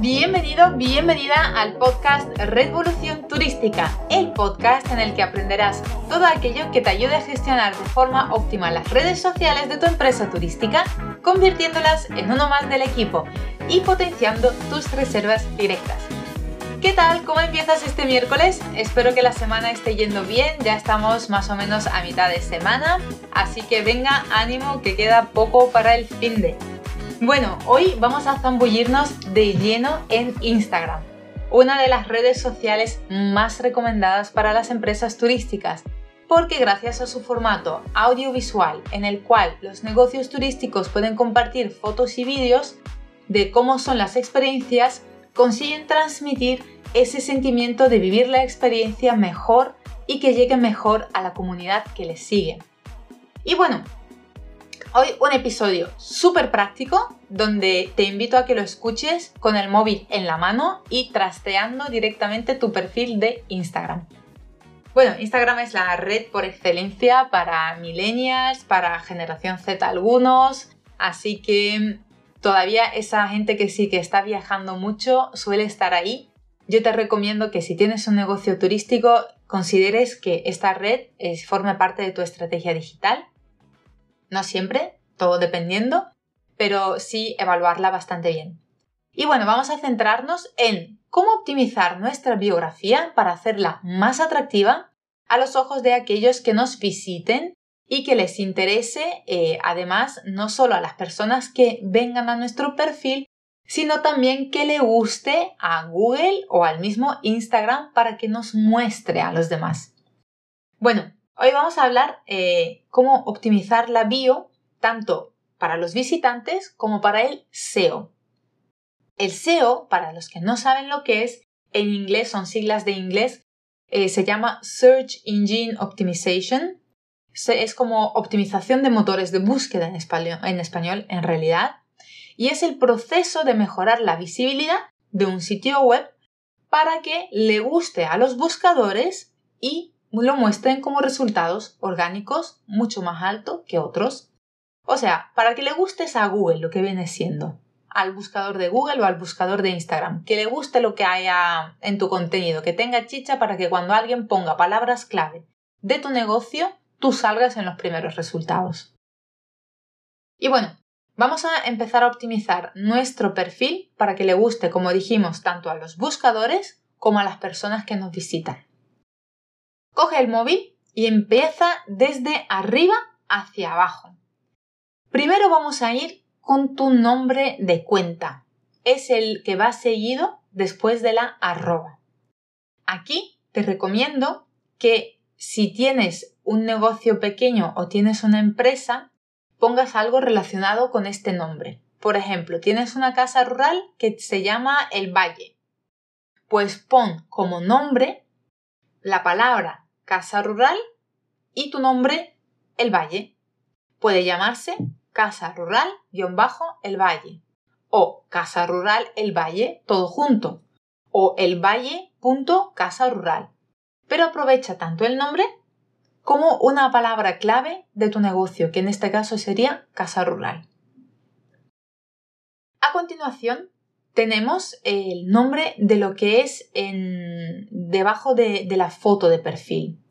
Bienvenido, bienvenida al podcast Revolución Turística, el podcast en el que aprenderás todo aquello que te ayude a gestionar de forma óptima las redes sociales de tu empresa turística, convirtiéndolas en uno más del equipo y potenciando tus reservas directas. ¿Qué tal? ¿Cómo empiezas este miércoles? Espero que la semana esté yendo bien, ya estamos más o menos a mitad de semana, así que venga, ánimo que queda poco para el fin de. Bueno, hoy vamos a zambullirnos de lleno en Instagram, una de las redes sociales más recomendadas para las empresas turísticas, porque gracias a su formato audiovisual en el cual los negocios turísticos pueden compartir fotos y vídeos de cómo son las experiencias, consiguen transmitir ese sentimiento de vivir la experiencia mejor y que llegue mejor a la comunidad que les sigue. Y bueno, Hoy un episodio súper práctico donde te invito a que lo escuches con el móvil en la mano y trasteando directamente tu perfil de Instagram. Bueno, Instagram es la red por excelencia para millennials, para generación Z algunos, así que todavía esa gente que sí que está viajando mucho suele estar ahí. Yo te recomiendo que si tienes un negocio turístico consideres que esta red forme parte de tu estrategia digital no siempre, todo dependiendo, pero sí evaluarla bastante bien. Y bueno, vamos a centrarnos en cómo optimizar nuestra biografía para hacerla más atractiva a los ojos de aquellos que nos visiten y que les interese, eh, además, no solo a las personas que vengan a nuestro perfil, sino también que le guste a Google o al mismo Instagram para que nos muestre a los demás. Bueno, Hoy vamos a hablar eh, cómo optimizar la bio tanto para los visitantes como para el SEO. El SEO, para los que no saben lo que es, en inglés son siglas de inglés, eh, se llama Search Engine Optimization. Es como optimización de motores de búsqueda en español, en realidad. Y es el proceso de mejorar la visibilidad de un sitio web para que le guste a los buscadores y lo muestren como resultados orgánicos mucho más altos que otros. O sea, para que le gustes a Google lo que viene siendo, al buscador de Google o al buscador de Instagram, que le guste lo que haya en tu contenido, que tenga chicha para que cuando alguien ponga palabras clave de tu negocio, tú salgas en los primeros resultados. Y bueno, vamos a empezar a optimizar nuestro perfil para que le guste, como dijimos, tanto a los buscadores como a las personas que nos visitan. Coge el móvil y empieza desde arriba hacia abajo. Primero vamos a ir con tu nombre de cuenta. Es el que va seguido después de la arroba. Aquí te recomiendo que si tienes un negocio pequeño o tienes una empresa, pongas algo relacionado con este nombre. Por ejemplo, tienes una casa rural que se llama El Valle. Pues pon como nombre la palabra casa rural y tu nombre el valle. Puede llamarse casa rural-el valle o casa rural el valle todo junto o el valle.casa rural. Pero aprovecha tanto el nombre como una palabra clave de tu negocio, que en este caso sería casa rural. A continuación, tenemos el nombre de lo que es en, debajo de, de la foto de perfil.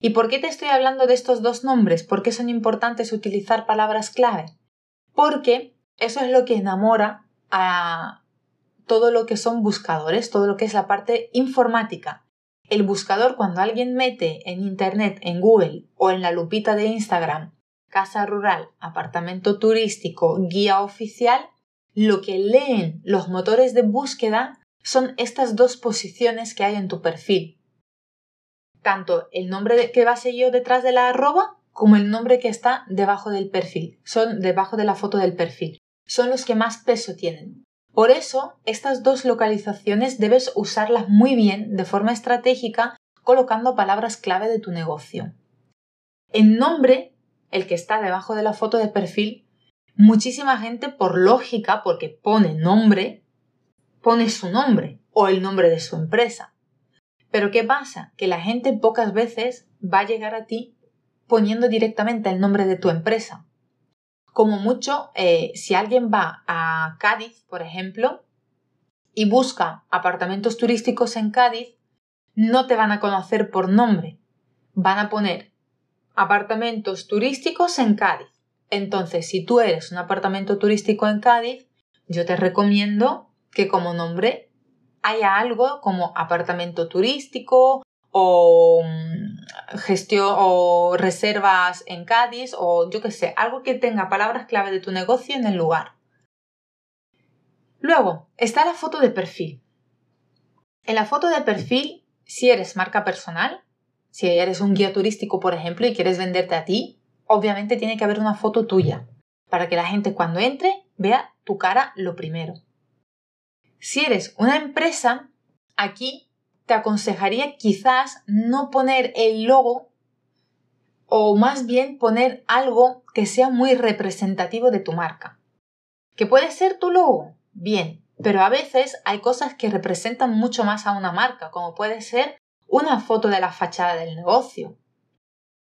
¿Y por qué te estoy hablando de estos dos nombres? ¿Por qué son importantes utilizar palabras clave? Porque eso es lo que enamora a todo lo que son buscadores, todo lo que es la parte informática. El buscador, cuando alguien mete en Internet, en Google o en la lupita de Instagram, casa rural, apartamento turístico, guía oficial, lo que leen los motores de búsqueda son estas dos posiciones que hay en tu perfil. Tanto el nombre que va seguido detrás de la arroba como el nombre que está debajo del perfil. Son debajo de la foto del perfil. Son los que más peso tienen. Por eso, estas dos localizaciones debes usarlas muy bien de forma estratégica colocando palabras clave de tu negocio. En nombre, el que está debajo de la foto de perfil, muchísima gente por lógica, porque pone nombre, pone su nombre o el nombre de su empresa. Pero ¿qué pasa? Que la gente pocas veces va a llegar a ti poniendo directamente el nombre de tu empresa. Como mucho, eh, si alguien va a Cádiz, por ejemplo, y busca apartamentos turísticos en Cádiz, no te van a conocer por nombre. Van a poner apartamentos turísticos en Cádiz. Entonces, si tú eres un apartamento turístico en Cádiz, yo te recomiendo que como nombre haya algo como apartamento turístico o mm, gestión o reservas en Cádiz o yo qué sé, algo que tenga palabras clave de tu negocio en el lugar. Luego está la foto de perfil. En la foto de perfil, si eres marca personal, si eres un guía turístico, por ejemplo, y quieres venderte a ti, obviamente tiene que haber una foto tuya para que la gente cuando entre vea tu cara lo primero. Si eres una empresa, aquí te aconsejaría quizás no poner el logo o más bien poner algo que sea muy representativo de tu marca. ¿Que puede ser tu logo? Bien, pero a veces hay cosas que representan mucho más a una marca, como puede ser una foto de la fachada del negocio.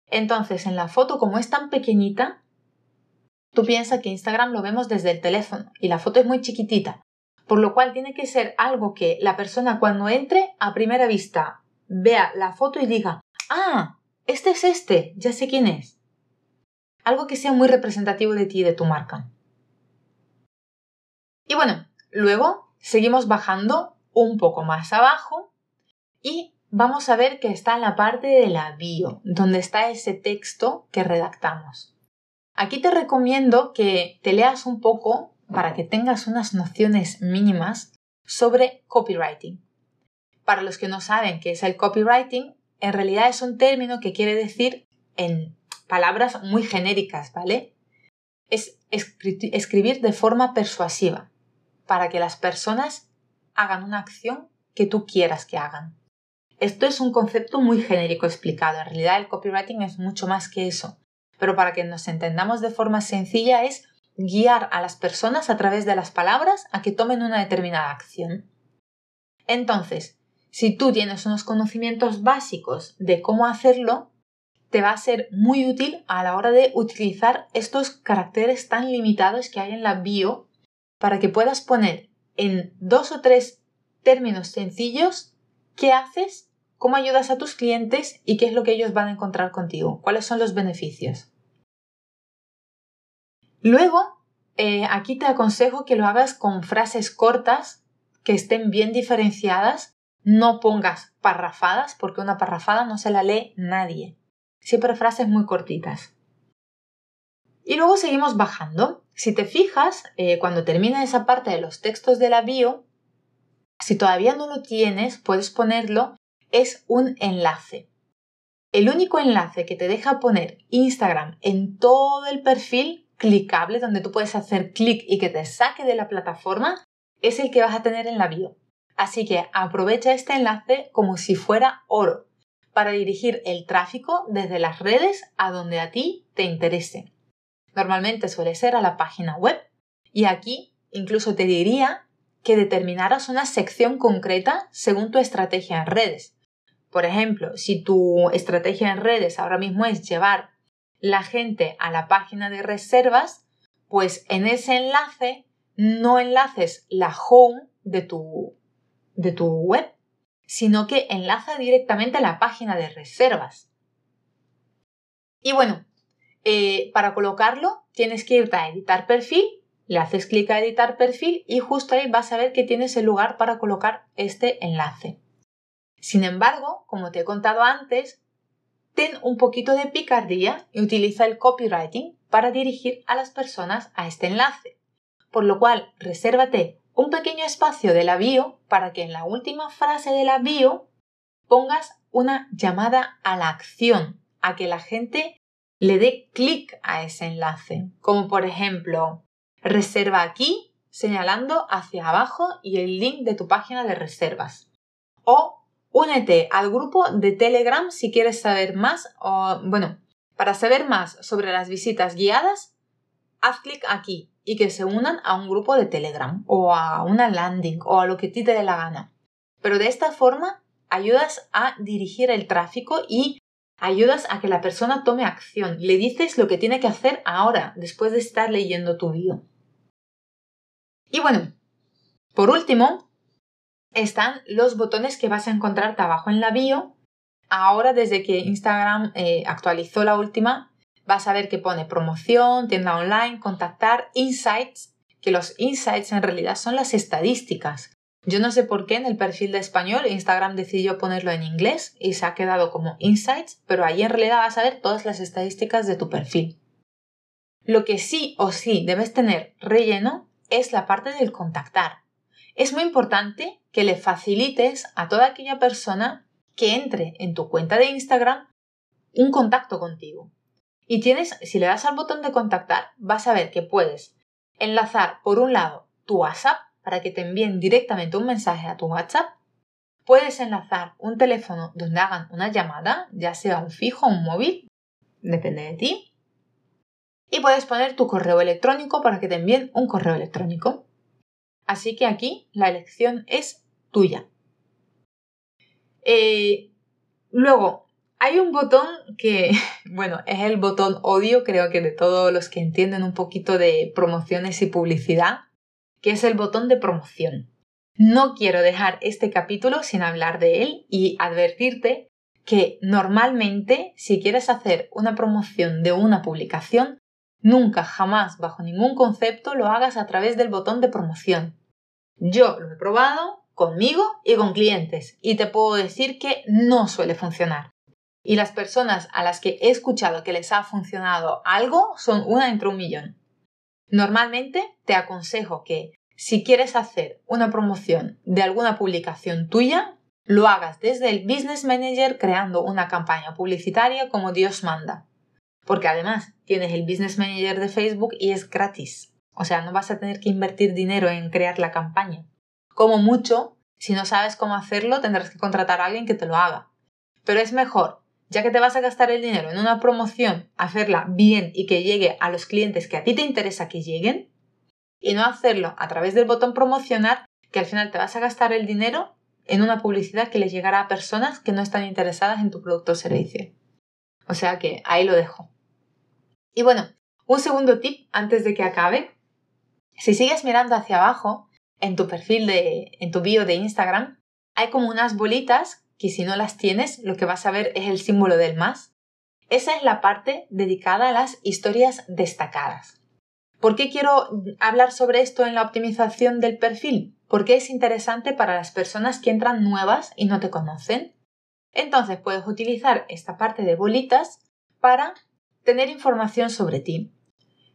Entonces, en la foto, como es tan pequeñita, tú piensas que Instagram lo vemos desde el teléfono y la foto es muy chiquitita, por lo cual tiene que ser algo que la persona cuando entre a primera vista vea la foto y diga, ah, este es este, ya sé quién es. Algo que sea muy representativo de ti y de tu marca. Y bueno, luego seguimos bajando un poco más abajo y vamos a ver que está en la parte de la bio, donde está ese texto que redactamos. Aquí te recomiendo que te leas un poco para que tengas unas nociones mínimas sobre copywriting. Para los que no saben qué es el copywriting, en realidad es un término que quiere decir en palabras muy genéricas, ¿vale? Es escribir de forma persuasiva para que las personas hagan una acción que tú quieras que hagan. Esto es un concepto muy genérico explicado. En realidad el copywriting es mucho más que eso. Pero para que nos entendamos de forma sencilla es guiar a las personas a través de las palabras a que tomen una determinada acción. Entonces, si tú tienes unos conocimientos básicos de cómo hacerlo, te va a ser muy útil a la hora de utilizar estos caracteres tan limitados que hay en la bio para que puedas poner en dos o tres términos sencillos qué haces cómo ayudas a tus clientes y qué es lo que ellos van a encontrar contigo, cuáles son los beneficios. Luego, eh, aquí te aconsejo que lo hagas con frases cortas, que estén bien diferenciadas, no pongas parrafadas, porque una parrafada no se la lee nadie. Siempre frases muy cortitas. Y luego seguimos bajando. Si te fijas, eh, cuando termina esa parte de los textos de la bio, si todavía no lo tienes, puedes ponerlo es un enlace. El único enlace que te deja poner Instagram en todo el perfil clicable, donde tú puedes hacer clic y que te saque de la plataforma, es el que vas a tener en la bio. Así que aprovecha este enlace como si fuera oro para dirigir el tráfico desde las redes a donde a ti te interese. Normalmente suele ser a la página web y aquí incluso te diría que determinaras una sección concreta según tu estrategia en redes. Por ejemplo, si tu estrategia en redes ahora mismo es llevar la gente a la página de reservas, pues en ese enlace no enlaces la home de tu, de tu web, sino que enlaza directamente a la página de reservas. Y bueno, eh, para colocarlo tienes que irte a editar perfil, le haces clic a editar perfil y justo ahí vas a ver que tienes el lugar para colocar este enlace. Sin embargo, como te he contado antes, ten un poquito de picardía y utiliza el copywriting para dirigir a las personas a este enlace. Por lo cual, resérvate un pequeño espacio de la bio para que en la última frase de la pongas una llamada a la acción, a que la gente le dé clic a ese enlace. Como por ejemplo, reserva aquí señalando hacia abajo y el link de tu página de reservas. O Únete al grupo de Telegram si quieres saber más o, bueno, para saber más sobre las visitas guiadas, haz clic aquí y que se unan a un grupo de Telegram o a una landing o a lo que ti te dé la gana. Pero de esta forma ayudas a dirigir el tráfico y ayudas a que la persona tome acción. Le dices lo que tiene que hacer ahora, después de estar leyendo tu bio. Y bueno, por último, están los botones que vas a encontrarte abajo en la bio. Ahora, desde que Instagram eh, actualizó la última, vas a ver que pone promoción, tienda online, contactar, insights, que los insights en realidad son las estadísticas. Yo no sé por qué en el perfil de español Instagram decidió ponerlo en inglés y se ha quedado como insights, pero ahí en realidad vas a ver todas las estadísticas de tu perfil. Lo que sí o sí debes tener relleno es la parte del contactar. Es muy importante que le facilites a toda aquella persona que entre en tu cuenta de Instagram un contacto contigo. Y tienes, si le das al botón de contactar, vas a ver que puedes enlazar por un lado tu WhatsApp para que te envíen directamente un mensaje a tu WhatsApp. Puedes enlazar un teléfono donde hagan una llamada, ya sea un fijo o un móvil, depende de ti. Y puedes poner tu correo electrónico para que te envíen un correo electrónico. Así que aquí la elección es tuya. Eh, luego, hay un botón que, bueno, es el botón odio, creo que de todos los que entienden un poquito de promociones y publicidad, que es el botón de promoción. No quiero dejar este capítulo sin hablar de él y advertirte que normalmente si quieres hacer una promoción de una publicación, nunca, jamás, bajo ningún concepto, lo hagas a través del botón de promoción. Yo lo he probado conmigo y con clientes y te puedo decir que no suele funcionar. Y las personas a las que he escuchado que les ha funcionado algo son una entre un millón. Normalmente te aconsejo que si quieres hacer una promoción de alguna publicación tuya, lo hagas desde el Business Manager creando una campaña publicitaria como Dios manda. Porque además tienes el Business Manager de Facebook y es gratis. O sea, no vas a tener que invertir dinero en crear la campaña. Como mucho, si no sabes cómo hacerlo, tendrás que contratar a alguien que te lo haga. Pero es mejor, ya que te vas a gastar el dinero en una promoción, hacerla bien y que llegue a los clientes que a ti te interesa que lleguen, y no hacerlo a través del botón promocionar, que al final te vas a gastar el dinero en una publicidad que le llegará a personas que no están interesadas en tu producto o servicio. O sea que ahí lo dejo. Y bueno, un segundo tip antes de que acabe si sigues mirando hacia abajo, en tu perfil de, en tu bio de Instagram, hay como unas bolitas que si no las tienes, lo que vas a ver es el símbolo del más. Esa es la parte dedicada a las historias destacadas. ¿Por qué quiero hablar sobre esto en la optimización del perfil? Porque es interesante para las personas que entran nuevas y no te conocen. Entonces puedes utilizar esta parte de bolitas para tener información sobre ti.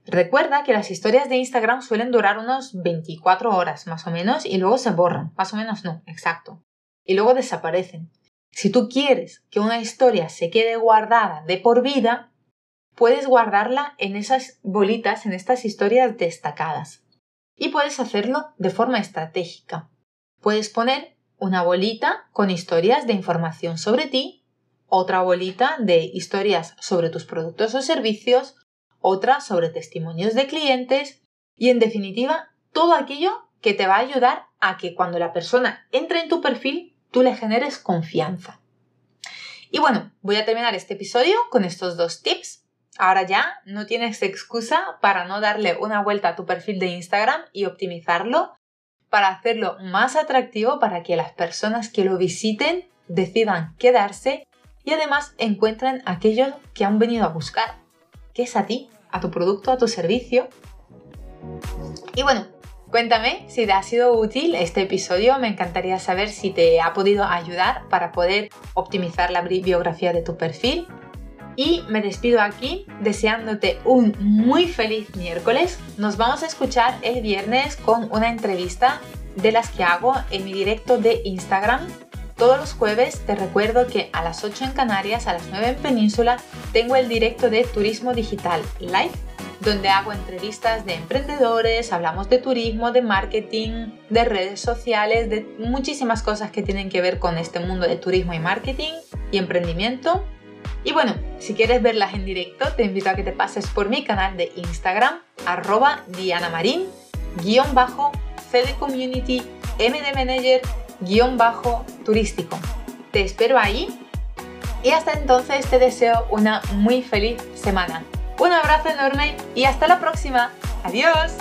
Recuerda que las historias de Instagram suelen durar unos 24 horas más o menos y luego se borran. Más o menos no, exacto. Y luego desaparecen. Si tú quieres que una historia se quede guardada de por vida, puedes guardarla en esas bolitas, en estas historias destacadas. Y puedes hacerlo de forma estratégica. Puedes poner una bolita con historias de información sobre ti, otra bolita de historias sobre tus productos o servicios, otra sobre testimonios de clientes y en definitiva todo aquello que te va a ayudar a que cuando la persona entre en tu perfil tú le generes confianza. Y bueno, voy a terminar este episodio con estos dos tips. Ahora ya no tienes excusa para no darle una vuelta a tu perfil de Instagram y optimizarlo para hacerlo más atractivo para que las personas que lo visiten decidan quedarse y además encuentren aquello que han venido a buscar, que es a ti a tu producto, a tu servicio. Y bueno, cuéntame si te ha sido útil este episodio. Me encantaría saber si te ha podido ayudar para poder optimizar la biografía de tu perfil. Y me despido aquí deseándote un muy feliz miércoles. Nos vamos a escuchar el viernes con una entrevista de las que hago en mi directo de Instagram todos los jueves te recuerdo que a las 8 en Canarias, a las 9 en Península, tengo el directo de Turismo Digital Live, donde hago entrevistas de emprendedores, hablamos de turismo, de marketing, de redes sociales, de muchísimas cosas que tienen que ver con este mundo de turismo y marketing y emprendimiento. Y bueno, si quieres verlas en directo, te invito a que te pases por mi canal de Instagram, arroba Diana Marín, guion bajo, Community, MD Manager guion bajo turístico. Te espero ahí y hasta entonces te deseo una muy feliz semana. Un abrazo enorme y hasta la próxima. Adiós.